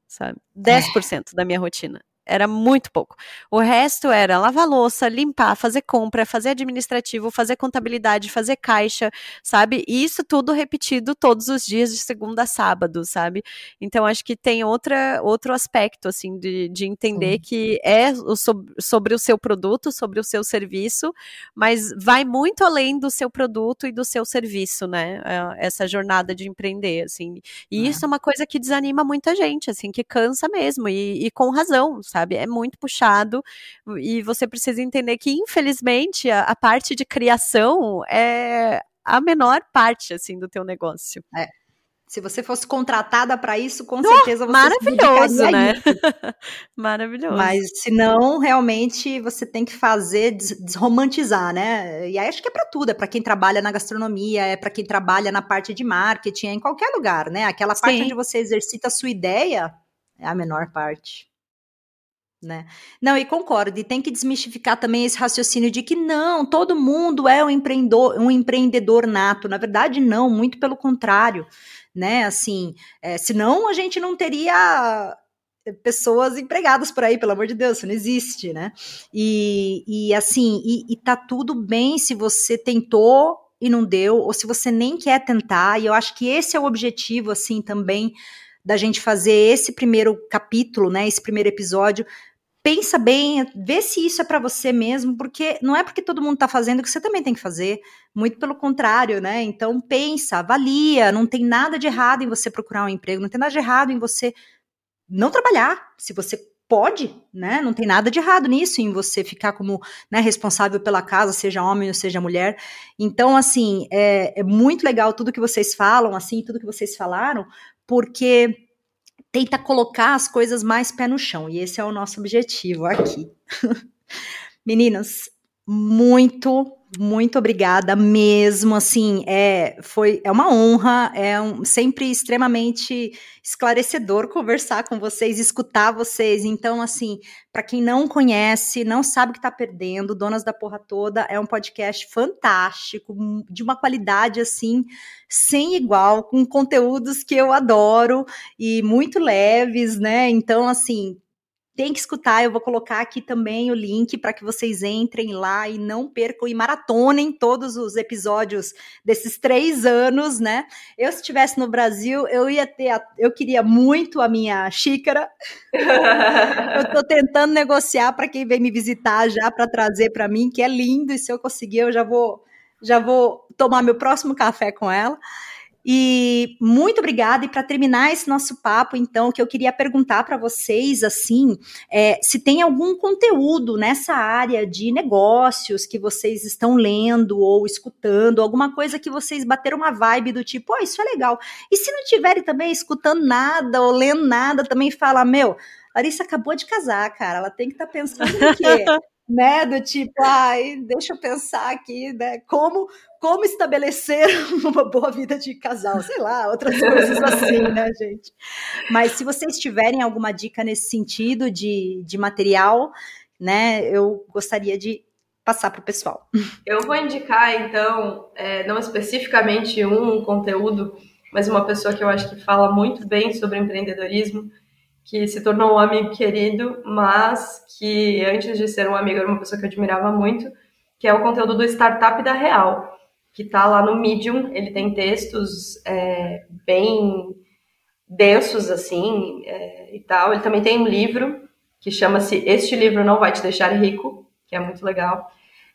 sabe? 10% é. da minha rotina era muito pouco. O resto era lavar louça, limpar, fazer compra, fazer administrativo, fazer contabilidade, fazer caixa, sabe? E isso tudo repetido todos os dias de segunda a sábado, sabe? Então acho que tem outra, outro aspecto, assim, de, de entender Sim. que é o, sobre o seu produto, sobre o seu serviço, mas vai muito além do seu produto e do seu serviço, né? É, essa jornada de empreender, assim. E é. isso é uma coisa que desanima muita gente, assim, que cansa mesmo, e, e com razão, sabe? Sabe? É muito puxado e você precisa entender que, infelizmente, a, a parte de criação é a menor parte, assim, do teu negócio. É. Se você fosse contratada para isso, com oh, certeza você maravilhoso, né? maravilhoso. Mas se não, realmente você tem que fazer desromantizar, né? E aí acho que é para tudo, é para quem trabalha na gastronomia, é para quem trabalha na parte de marketing, é em qualquer lugar, né? Aquela Sim. parte onde você exercita a sua ideia é a menor parte né? Não, e concordo, e tem que desmistificar também esse raciocínio de que não, todo mundo é um empreendedor, um empreendedor nato. Na verdade, não, muito pelo contrário, né? Assim, é, senão a gente não teria pessoas empregadas por aí, pelo amor de Deus, isso não existe, né? E, e assim, e, e tá tudo bem se você tentou e não deu, ou se você nem quer tentar, e eu acho que esse é o objetivo, assim, também da gente fazer esse primeiro capítulo, né, esse primeiro episódio, pensa bem, vê se isso é para você mesmo, porque não é porque todo mundo está fazendo que você também tem que fazer, muito pelo contrário, né? Então pensa, avalia, não tem nada de errado em você procurar um emprego, não tem nada de errado em você não trabalhar, se você pode, né? Não tem nada de errado nisso, em você ficar como né, responsável pela casa, seja homem ou seja mulher. Então, assim, é, é muito legal tudo que vocês falam, assim, tudo que vocês falaram, porque tenta colocar as coisas mais pé no chão. E esse é o nosso objetivo aqui. Meninas, muito, muito obrigada mesmo. Assim, é, foi, é uma honra, é um, sempre extremamente esclarecedor conversar com vocês, escutar vocês. Então, assim, para quem não conhece, não sabe o que está perdendo, Donas da Porra Toda é um podcast fantástico, de uma qualidade assim sem igual, com conteúdos que eu adoro e muito leves, né? Então, assim, tem que escutar. Eu vou colocar aqui também o link para que vocês entrem lá e não percam e maratonem todos os episódios desses três anos, né? Eu, se estivesse no Brasil, eu ia ter. A, eu queria muito a minha xícara. eu estou tentando negociar para quem vem me visitar já para trazer para mim, que é lindo. E se eu conseguir, eu já vou já vou tomar meu próximo café com ela. E muito obrigada. E para terminar esse nosso papo, então, que eu queria perguntar para vocês, assim, é, se tem algum conteúdo nessa área de negócios que vocês estão lendo ou escutando, alguma coisa que vocês bateram uma vibe do tipo, oh, isso é legal. E se não tiverem também escutando nada ou lendo nada, também fala, meu, Larissa acabou de casar, cara, ela tem que estar tá pensando o quê? né? Do tipo, ai, deixa eu pensar aqui, né? Como, como estabelecer uma boa vida de casal, sei lá, outras coisas assim, né, gente? Mas se vocês tiverem alguma dica nesse sentido de, de material, né, eu gostaria de passar para o pessoal. Eu vou indicar, então, é, não especificamente um conteúdo, mas uma pessoa que eu acho que fala muito bem sobre empreendedorismo, que se tornou um amigo querido, mas que antes de ser um amigo era uma pessoa que eu admirava muito, que é o conteúdo do Startup da Real, que está lá no Medium. Ele tem textos é, bem densos, assim, é, e tal. Ele também tem um livro que chama-se Este Livro Não Vai Te Deixar Rico, que é muito legal.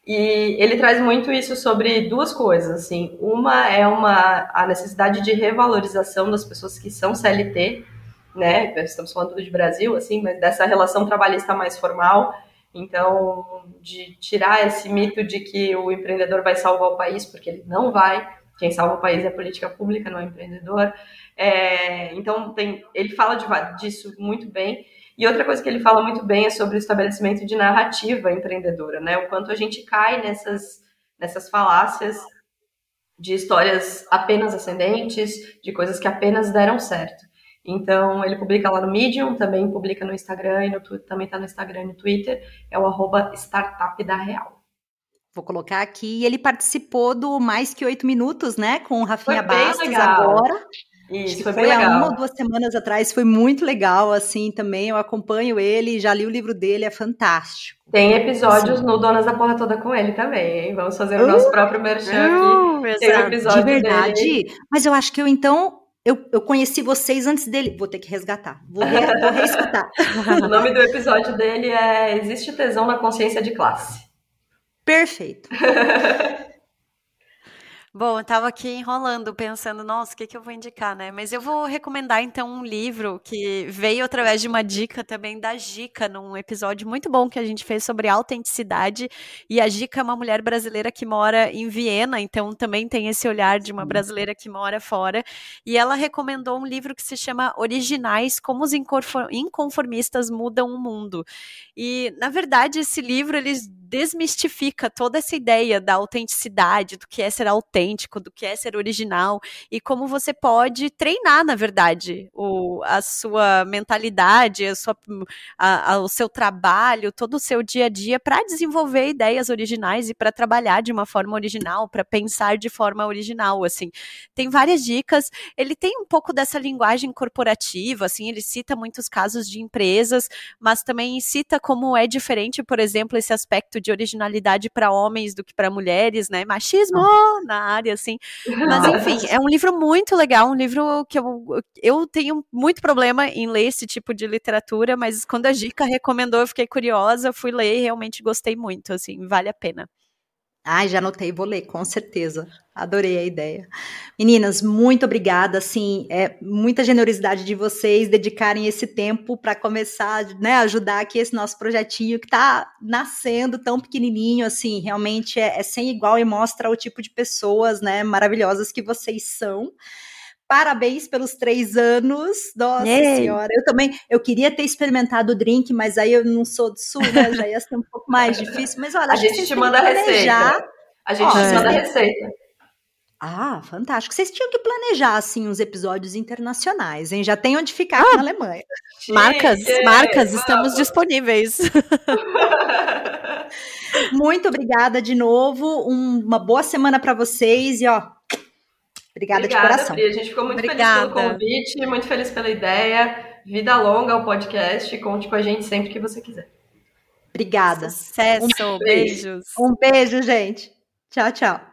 E ele traz muito isso sobre duas coisas, assim. Uma é uma, a necessidade de revalorização das pessoas que são CLT, né? Estamos falando de Brasil, assim, mas dessa relação trabalhista mais formal. Então, de tirar esse mito de que o empreendedor vai salvar o país, porque ele não vai. Quem salva o país é a política pública, não é o empreendedor. É, então, tem, ele fala de, disso muito bem. E outra coisa que ele fala muito bem é sobre o estabelecimento de narrativa empreendedora, né? O quanto a gente cai nessas, nessas falácias de histórias apenas ascendentes, de coisas que apenas deram certo. Então, ele publica lá no Medium, também publica no Instagram e no, também está no Instagram e no Twitter, é o arroba Startup da Real. Vou colocar aqui, ele participou do Mais Que Oito Minutos, né, com o Rafinha Bastos legal. agora. Isso, foi, foi bem legal. há uma ou duas semanas atrás, foi muito legal, assim, também, eu acompanho ele, já li o livro dele, é fantástico. Tem episódios assim. no Donas da Porra Toda com ele também, hein? Vamos fazer o nosso uh, próprio merchan uh, aqui. Tem um episódio De verdade? Dele. Mas eu acho que eu, então, eu, eu conheci vocês antes dele. Vou ter que resgatar. Vou, re, vou reescutar. o nome do episódio dele é Existe Tesão na Consciência de Classe. Perfeito. Bom, eu estava aqui enrolando, pensando, nossa, o que, que eu vou indicar, né? Mas eu vou recomendar, então, um livro que veio através de uma dica também da Gica, num episódio muito bom que a gente fez sobre autenticidade. E a Gica é uma mulher brasileira que mora em Viena, então também tem esse olhar de uma brasileira que mora fora. E ela recomendou um livro que se chama Originais: Como os Inconformistas Mudam o Mundo. E, na verdade, esse livro, eles desmistifica toda essa ideia da autenticidade, do que é ser autêntico, do que é ser original e como você pode treinar, na verdade, o, a sua mentalidade, a sua, a, a, o seu trabalho, todo o seu dia a dia para desenvolver ideias originais e para trabalhar de uma forma original, para pensar de forma original, assim. Tem várias dicas. Ele tem um pouco dessa linguagem corporativa, assim, ele cita muitos casos de empresas, mas também cita como é diferente, por exemplo, esse aspecto de originalidade para homens do que para mulheres, né? Machismo na área, assim. Mas enfim, é um livro muito legal, um livro que eu, eu tenho muito problema em ler esse tipo de literatura, mas quando a Gica recomendou, eu fiquei curiosa, fui ler e realmente gostei muito, assim, vale a pena. Ai, já anotei, vou ler, com certeza. Adorei a ideia. Meninas, muito obrigada. Assim, é muita generosidade de vocês dedicarem esse tempo para começar, né, ajudar aqui esse nosso projetinho que está nascendo tão pequenininho, assim, realmente é, é sem igual e mostra o tipo de pessoas, né, maravilhosas que vocês são. Parabéns pelos três anos. Nossa Ei. senhora. Eu também, eu queria ter experimentado o drink, mas aí eu não sou do sul, né? Já ia ser um pouco mais difícil. Mas olha, a gente te manda a receita. A gente Ó, te manda a receita. Ah, fantástico. Vocês tinham que planejar, assim, uns episódios internacionais, hein? Já tem onde ficar ah, na Alemanha. Marcas, marcas, estamos disponíveis. Muito obrigada de novo. Um, uma boa semana para vocês e, ó, Obrigada, Obrigada de coração. Pri. A gente ficou muito Obrigada. feliz pelo convite, muito feliz pela ideia. Vida longa ao podcast. Conte com a gente sempre que você quiser. Obrigada. Sucesso, um beijos. Um beijo, gente. Tchau, tchau.